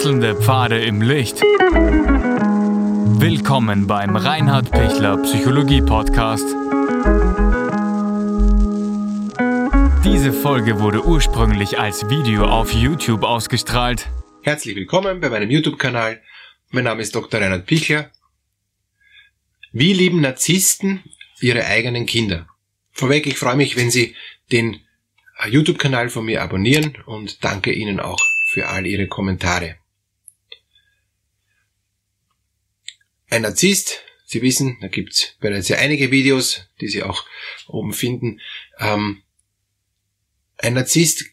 Wechselnde Pfade im Licht. Willkommen beim Reinhard Pichler Psychologie Podcast. Diese Folge wurde ursprünglich als Video auf YouTube ausgestrahlt. Herzlich willkommen bei meinem YouTube-Kanal. Mein Name ist Dr. Reinhard Pichler. Wie lieben Narzissten ihre eigenen Kinder? Vorweg, ich freue mich, wenn Sie den YouTube-Kanal von mir abonnieren und danke Ihnen auch für all Ihre Kommentare. Ein Narzisst, Sie wissen, da gibt's bereits ja einige Videos, die Sie auch oben finden. Ähm, ein Narzisst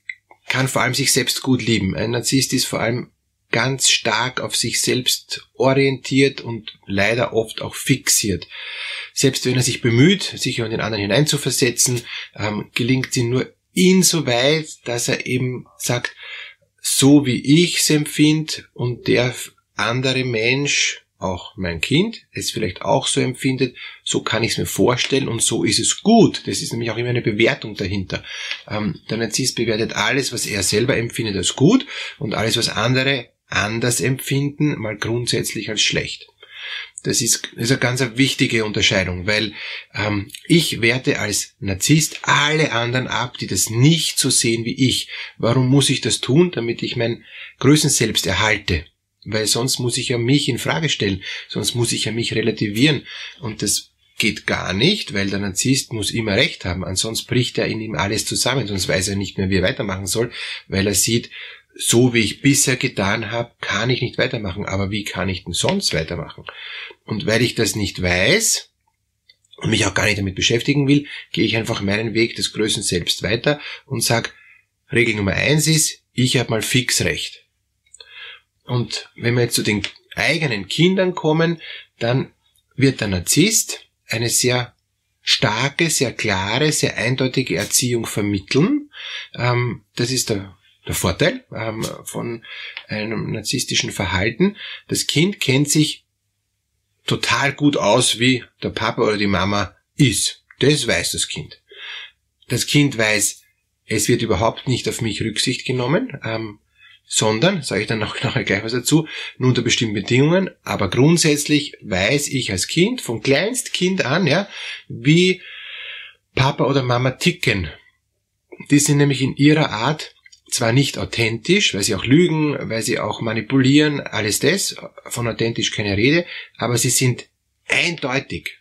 kann vor allem sich selbst gut lieben. Ein Narzisst ist vor allem ganz stark auf sich selbst orientiert und leider oft auch fixiert. Selbst wenn er sich bemüht, sich in den anderen hineinzuversetzen, ähm, gelingt ihm nur insoweit, dass er eben sagt, so wie ich es empfinde und der andere Mensch, auch mein Kind, es vielleicht auch so empfindet, so kann ich es mir vorstellen und so ist es gut. Das ist nämlich auch immer eine Bewertung dahinter. Ähm, der Narzisst bewertet alles, was er selber empfindet, als gut und alles, was andere anders empfinden, mal grundsätzlich als schlecht. Das ist, ist eine ganz wichtige Unterscheidung, weil ähm, ich werte als Narzisst alle anderen ab, die das nicht so sehen wie ich. Warum muss ich das tun? Damit ich mein Größenselbst erhalte. Weil sonst muss ich ja mich in Frage stellen, sonst muss ich ja mich relativieren. Und das geht gar nicht, weil der Narzisst muss immer recht haben, ansonsten bricht er in ihm alles zusammen, sonst weiß er nicht mehr, wie er weitermachen soll, weil er sieht, so wie ich bisher getan habe, kann ich nicht weitermachen. Aber wie kann ich denn sonst weitermachen? Und weil ich das nicht weiß und mich auch gar nicht damit beschäftigen will, gehe ich einfach meinen Weg des Größen selbst weiter und sage, Regel Nummer eins ist, ich habe mal fix recht. Und wenn wir jetzt zu den eigenen Kindern kommen, dann wird der Narzisst eine sehr starke, sehr klare, sehr eindeutige Erziehung vermitteln. Ähm, das ist der der Vorteil ähm, von einem narzisstischen Verhalten. Das Kind kennt sich total gut aus, wie der Papa oder die Mama ist. Das weiß das Kind. Das Kind weiß, es wird überhaupt nicht auf mich Rücksicht genommen, ähm, sondern, sage ich dann noch nachher gleich was dazu, nur unter bestimmten Bedingungen, aber grundsätzlich weiß ich als Kind, von Kleinstkind an, ja, wie Papa oder Mama ticken. Die sind nämlich in ihrer Art zwar nicht authentisch, weil sie auch lügen, weil sie auch manipulieren, alles das, von authentisch keine Rede, aber sie sind eindeutig.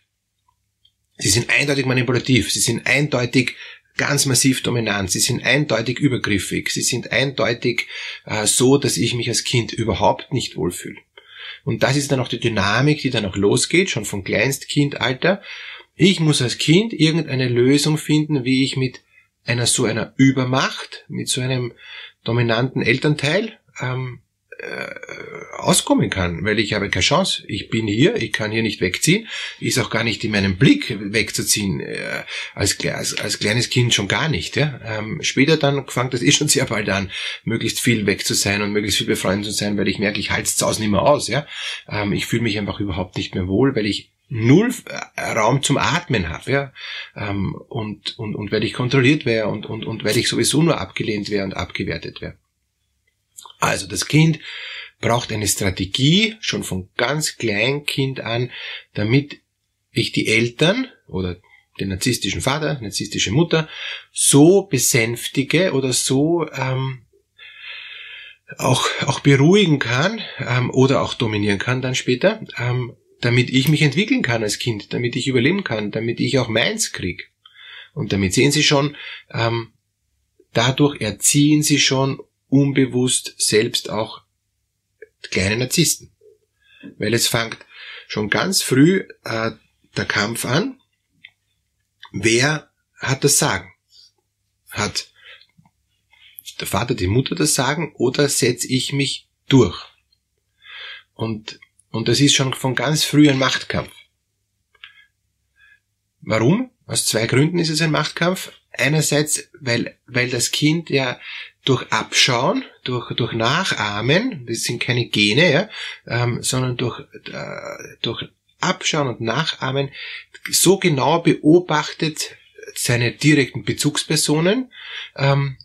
Sie sind eindeutig manipulativ, sie sind eindeutig ganz massiv dominant, sie sind eindeutig übergriffig, sie sind eindeutig äh, so, dass ich mich als Kind überhaupt nicht wohlfühle. Und das ist dann auch die Dynamik, die dann auch losgeht, schon vom Kleinstkindalter. Ich muss als Kind irgendeine Lösung finden, wie ich mit einer so einer Übermacht, mit so einem dominanten Elternteil ähm, äh, auskommen kann, weil ich habe keine Chance. Ich bin hier, ich kann hier nicht wegziehen, ist auch gar nicht in meinem Blick wegzuziehen, äh, als, als, als kleines Kind schon gar nicht. Ja? Ähm, später dann fängt das eh schon sehr bald an, möglichst viel weg zu sein und möglichst viel befreundet zu sein, weil ich merke, ich halte es zu Hause nicht mehr aus. Ja? Ähm, ich fühle mich einfach überhaupt nicht mehr wohl, weil ich null äh, Raum zum Atmen habe, ja, ähm, und, und, und weil ich kontrolliert wäre und, und, und weil ich sowieso nur abgelehnt wäre und abgewertet wäre. Also das Kind braucht eine Strategie, schon von ganz Kleinkind an, damit ich die Eltern oder den narzisstischen Vater, narzisstische Mutter so besänftige oder so ähm, auch, auch beruhigen kann ähm, oder auch dominieren kann dann später, ähm, damit ich mich entwickeln kann als Kind, damit ich überleben kann, damit ich auch meins krieg. Und damit sehen Sie schon, ähm, dadurch erziehen Sie schon unbewusst selbst auch kleine Narzissten. Weil es fängt schon ganz früh äh, der Kampf an, wer hat das Sagen? Hat der Vater, die Mutter das Sagen oder setze ich mich durch? Und und das ist schon von ganz früh ein Machtkampf. Warum? Aus zwei Gründen ist es ein Machtkampf. Einerseits, weil, weil das Kind ja durch Abschauen, durch, durch Nachahmen, das sind keine Gene, ja, ähm, sondern durch, äh, durch Abschauen und Nachahmen so genau beobachtet seine direkten Bezugspersonen, ähm,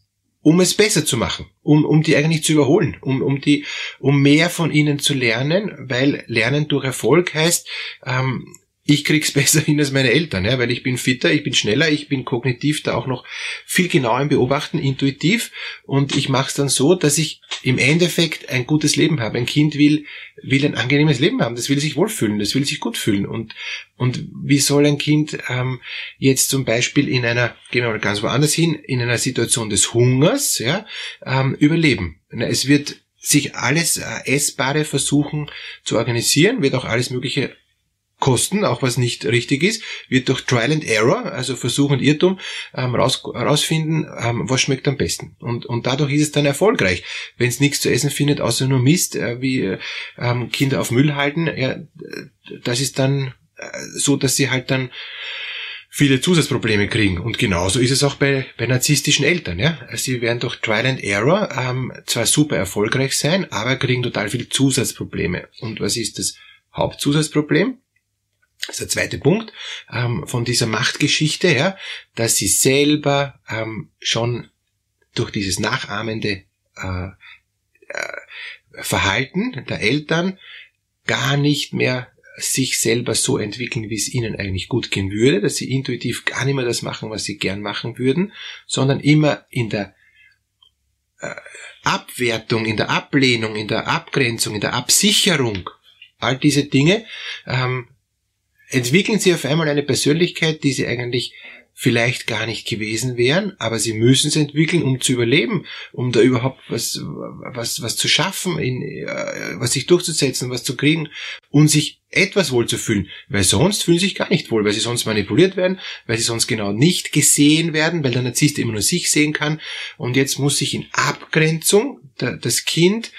um es besser zu machen, um, um die eigentlich zu überholen, um, um die, um mehr von ihnen zu lernen, weil Lernen durch Erfolg heißt, ähm, ich krieg's besser hin als meine Eltern, ja, weil ich bin fitter, ich bin schneller, ich bin kognitiv da auch noch viel genauer im Beobachten, intuitiv und ich mache es dann so, dass ich im Endeffekt ein gutes Leben habe. Ein Kind will will ein angenehmes Leben haben, das will sich wohlfühlen, das will sich gut fühlen und und wie soll ein Kind ähm, jetzt zum Beispiel in einer, gehen wir mal ganz woanders hin, in einer Situation des Hungers, ja, ähm, überleben? Es wird sich alles äh, Essbare versuchen zu organisieren, wird auch alles Mögliche kosten, auch was nicht richtig ist, wird durch Trial and Error, also Versuch und Irrtum, ähm, raus, rausfinden, ähm, was schmeckt am besten. Und, und dadurch ist es dann erfolgreich. Wenn es nichts zu essen findet, außer nur Mist, äh, wie ähm, Kinder auf Müll halten, ja, das ist dann äh, so, dass sie halt dann viele Zusatzprobleme kriegen. Und genauso ist es auch bei, bei narzisstischen Eltern. Ja? Sie werden durch Trial and Error ähm, zwar super erfolgreich sein, aber kriegen total viele Zusatzprobleme. Und was ist das Hauptzusatzproblem? Das ist der zweite Punkt ähm, von dieser Machtgeschichte, ja, dass sie selber ähm, schon durch dieses nachahmende äh, äh, Verhalten der Eltern gar nicht mehr sich selber so entwickeln, wie es ihnen eigentlich gut gehen würde, dass sie intuitiv gar nicht mehr das machen, was sie gern machen würden, sondern immer in der äh, Abwertung, in der Ablehnung, in der Abgrenzung, in der Absicherung, all diese Dinge ähm, entwickeln sie auf einmal eine Persönlichkeit, die sie eigentlich vielleicht gar nicht gewesen wären, aber sie müssen es entwickeln, um zu überleben, um da überhaupt was, was, was zu schaffen, in, äh, was sich durchzusetzen, was zu kriegen und sich etwas wohl zu fühlen, weil sonst fühlen sie sich gar nicht wohl, weil sie sonst manipuliert werden, weil sie sonst genau nicht gesehen werden, weil der Narzisst immer nur sich sehen kann. Und jetzt muss sich in Abgrenzung das Kind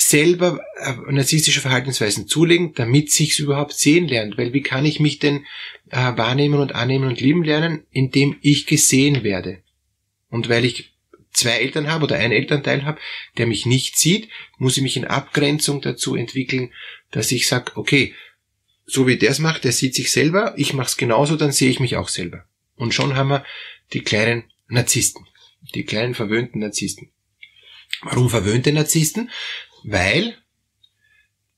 selber äh, narzisstische Verhaltensweisen zulegen, damit sich's überhaupt sehen lernt. Weil wie kann ich mich denn äh, wahrnehmen und annehmen und lieben lernen, indem ich gesehen werde? Und weil ich zwei Eltern habe oder ein Elternteil habe, der mich nicht sieht, muss ich mich in Abgrenzung dazu entwickeln, dass ich sage, okay, so wie der es macht, der sieht sich selber, ich mache es genauso, dann sehe ich mich auch selber. Und schon haben wir die kleinen Narzissten, die kleinen verwöhnten Narzissten. Warum verwöhnte Narzissten? Weil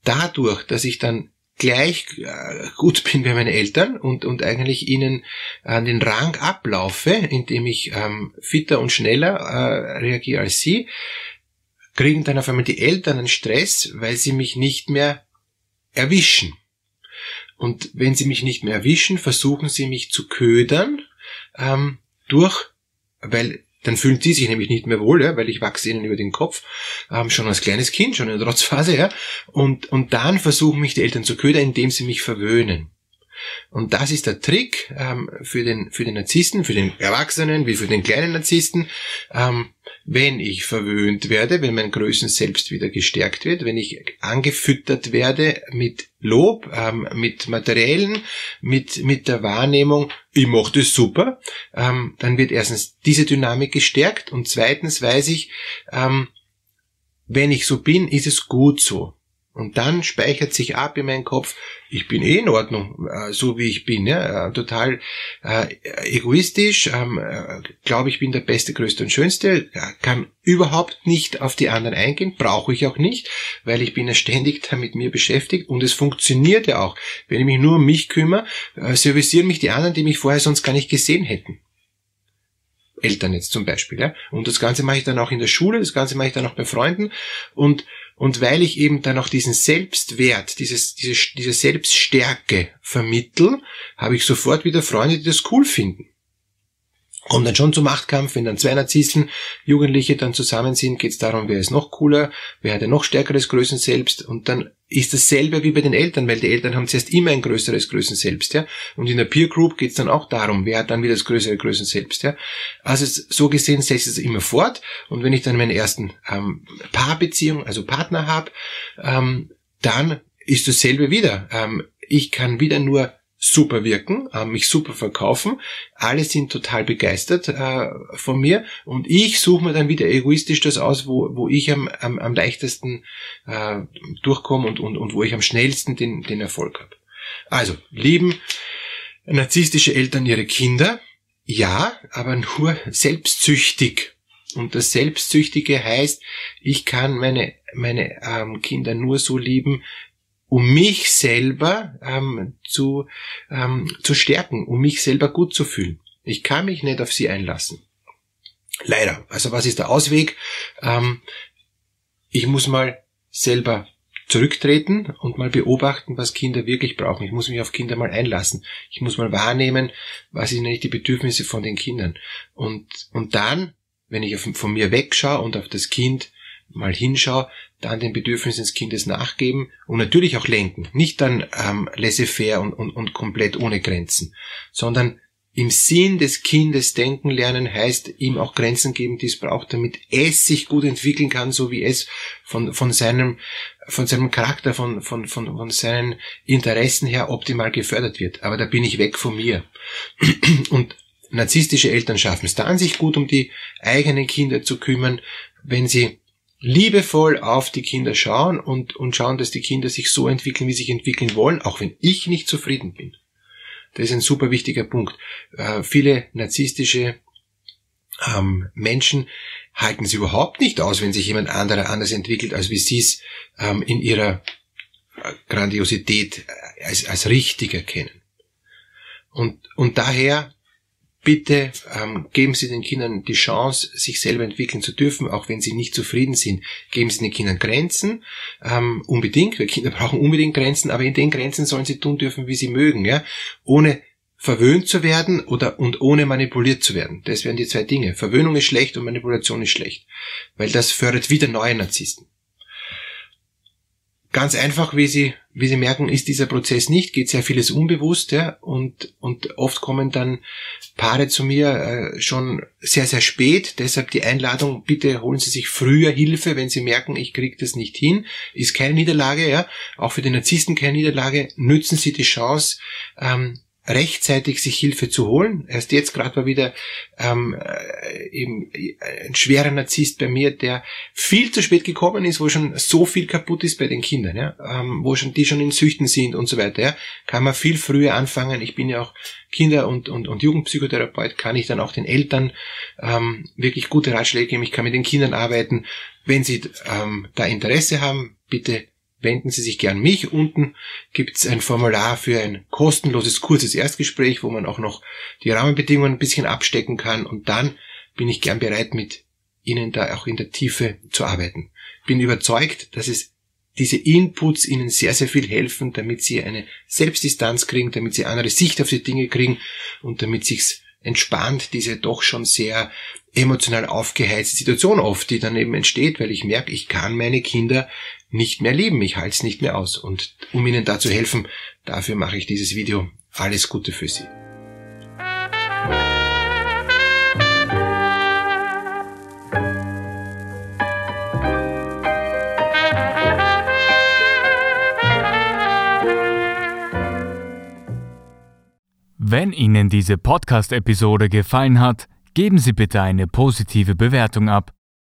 dadurch, dass ich dann gleich äh, gut bin wie meine Eltern und, und eigentlich ihnen an den Rang ablaufe, indem ich ähm, fitter und schneller äh, reagiere als sie, kriegen dann auf einmal die Eltern einen Stress, weil sie mich nicht mehr erwischen. Und wenn sie mich nicht mehr erwischen, versuchen sie mich zu ködern ähm, durch, weil dann fühlen die sich nämlich nicht mehr wohl, ja, weil ich wachse ihnen über den Kopf, ähm, schon als kleines Kind, schon in der Trotzphase, ja, und, und dann versuchen mich die Eltern zu ködern, indem sie mich verwöhnen. Und das ist der Trick ähm, für, den, für den Narzissten, für den Erwachsenen wie für den kleinen Narzissten. Ähm, wenn ich verwöhnt werde, wenn mein Größen selbst wieder gestärkt wird, wenn ich angefüttert werde mit Lob, ähm, mit Materiellen, mit, mit der Wahrnehmung, ich mache das super, ähm, dann wird erstens diese Dynamik gestärkt und zweitens weiß ich, ähm, wenn ich so bin, ist es gut so. Und dann speichert sich ab in meinen Kopf, ich bin eh in Ordnung, äh, so wie ich bin, ja, äh, total äh, egoistisch, ähm, äh, glaube ich bin der Beste, Größte und Schönste, kann überhaupt nicht auf die anderen eingehen, brauche ich auch nicht, weil ich bin ja ständig da mit mir beschäftigt und es funktioniert ja auch. Wenn ich mich nur um mich kümmere, äh, servicieren mich die anderen, die mich vorher sonst gar nicht gesehen hätten. Eltern jetzt zum Beispiel, ja. Und das Ganze mache ich dann auch in der Schule, das Ganze mache ich dann auch bei Freunden und und weil ich eben dann auch diesen Selbstwert, dieses, diese, diese Selbststärke vermittel, habe ich sofort wieder Freunde, die das cool finden. Kommt dann schon zum Machtkampf, wenn dann zwei Narzissten, Jugendliche dann zusammen sind, geht es darum, wer ist noch cooler, wer hat ein noch stärkeres Größen selbst und dann ist dasselbe wie bei den Eltern, weil die Eltern haben zuerst immer ein größeres Größen selbst, ja. Und in der Peer Group geht es dann auch darum, wer hat dann wieder das größere Größen selbst, ja. Also so gesehen setzt es immer fort und wenn ich dann meine ersten ähm, Paarbeziehung, also Partner habe, ähm, dann ist dasselbe wieder. Ähm, ich kann wieder nur super wirken, äh, mich super verkaufen. Alle sind total begeistert äh, von mir und ich suche mir dann wieder egoistisch das aus, wo, wo ich am, am, am leichtesten äh, durchkomme und, und, und wo ich am schnellsten den, den Erfolg habe. Also, lieben narzisstische Eltern ihre Kinder, ja, aber nur selbstsüchtig. Und das Selbstsüchtige heißt, ich kann meine, meine ähm, Kinder nur so lieben, um mich selber ähm, zu, ähm, zu stärken, um mich selber gut zu fühlen. Ich kann mich nicht auf sie einlassen. Leider. Also was ist der Ausweg? Ähm, ich muss mal selber zurücktreten und mal beobachten, was Kinder wirklich brauchen. Ich muss mich auf Kinder mal einlassen. Ich muss mal wahrnehmen, was sind eigentlich die Bedürfnisse von den Kindern. Und, und dann, wenn ich von mir wegschaue und auf das Kind mal hinschaue, dann den Bedürfnissen des Kindes nachgeben und natürlich auch lenken. Nicht dann ähm, laissez-faire und, und, und komplett ohne Grenzen, sondern im Sinn des Kindes denken lernen heißt ihm auch Grenzen geben, die es braucht, damit es sich gut entwickeln kann, so wie es von, von seinem, von seinem Charakter, von, von, von, von seinen Interessen her optimal gefördert wird. Aber da bin ich weg von mir. Und narzisstische Eltern schaffen es dann, sich gut um die eigenen Kinder zu kümmern, wenn sie liebevoll auf die Kinder schauen und, und schauen, dass die Kinder sich so entwickeln, wie sie sich entwickeln wollen, auch wenn ich nicht zufrieden bin. Das ist ein super wichtiger Punkt. Äh, viele narzisstische ähm, Menschen halten es überhaupt nicht aus, wenn sich jemand anderer anders entwickelt, als wie sie es ähm, in ihrer äh, Grandiosität äh, als, als richtig erkennen. Und, und daher bitte ähm, geben Sie den Kindern die Chance, sich selber entwickeln zu dürfen, auch wenn sie nicht zufrieden sind. Geben Sie den Kindern Grenzen, ähm, unbedingt, weil Kinder brauchen unbedingt Grenzen, aber in den Grenzen sollen sie tun dürfen, wie sie mögen, ja, ohne verwöhnt zu werden oder und ohne manipuliert zu werden. Das wären die zwei Dinge. Verwöhnung ist schlecht und Manipulation ist schlecht, weil das fördert wieder neue Narzissten. Ganz einfach, wie Sie, wie Sie merken, ist dieser Prozess nicht, geht sehr vieles unbewusst, ja, und, und oft kommen dann Paare zu mir äh, schon sehr, sehr spät, deshalb die Einladung, bitte holen Sie sich früher Hilfe, wenn Sie merken, ich kriege das nicht hin, ist keine Niederlage, ja, auch für den Narzissten keine Niederlage, nützen Sie die Chance, ähm, rechtzeitig sich Hilfe zu holen. Erst jetzt gerade war wieder ähm, äh, eben ein schwerer Narzisst bei mir, der viel zu spät gekommen ist, wo schon so viel kaputt ist bei den Kindern, ja, ähm, wo schon die schon in Süchten sind und so weiter. Ja, kann man viel früher anfangen. Ich bin ja auch Kinder- und, und, und Jugendpsychotherapeut, kann ich dann auch den Eltern ähm, wirklich gute Ratschläge geben. Ich kann mit den Kindern arbeiten. Wenn sie ähm, da Interesse haben, bitte wenden Sie sich gern mich. Unten gibt es ein Formular für ein kostenloses, kurzes Erstgespräch, wo man auch noch die Rahmenbedingungen ein bisschen abstecken kann. Und dann bin ich gern bereit, mit Ihnen da auch in der Tiefe zu arbeiten. Bin überzeugt, dass es diese Inputs Ihnen sehr, sehr viel helfen, damit Sie eine Selbstdistanz kriegen, damit Sie andere Sicht auf die Dinge kriegen und damit sich's entspannt diese doch schon sehr emotional aufgeheizte Situation oft, die dann eben entsteht, weil ich merke, ich kann meine Kinder nicht mehr lieben, ich halte es nicht mehr aus. Und um ihnen da zu helfen, dafür mache ich dieses Video. Alles Gute für Sie. Wenn Ihnen diese Podcast-Episode gefallen hat, geben Sie bitte eine positive Bewertung ab.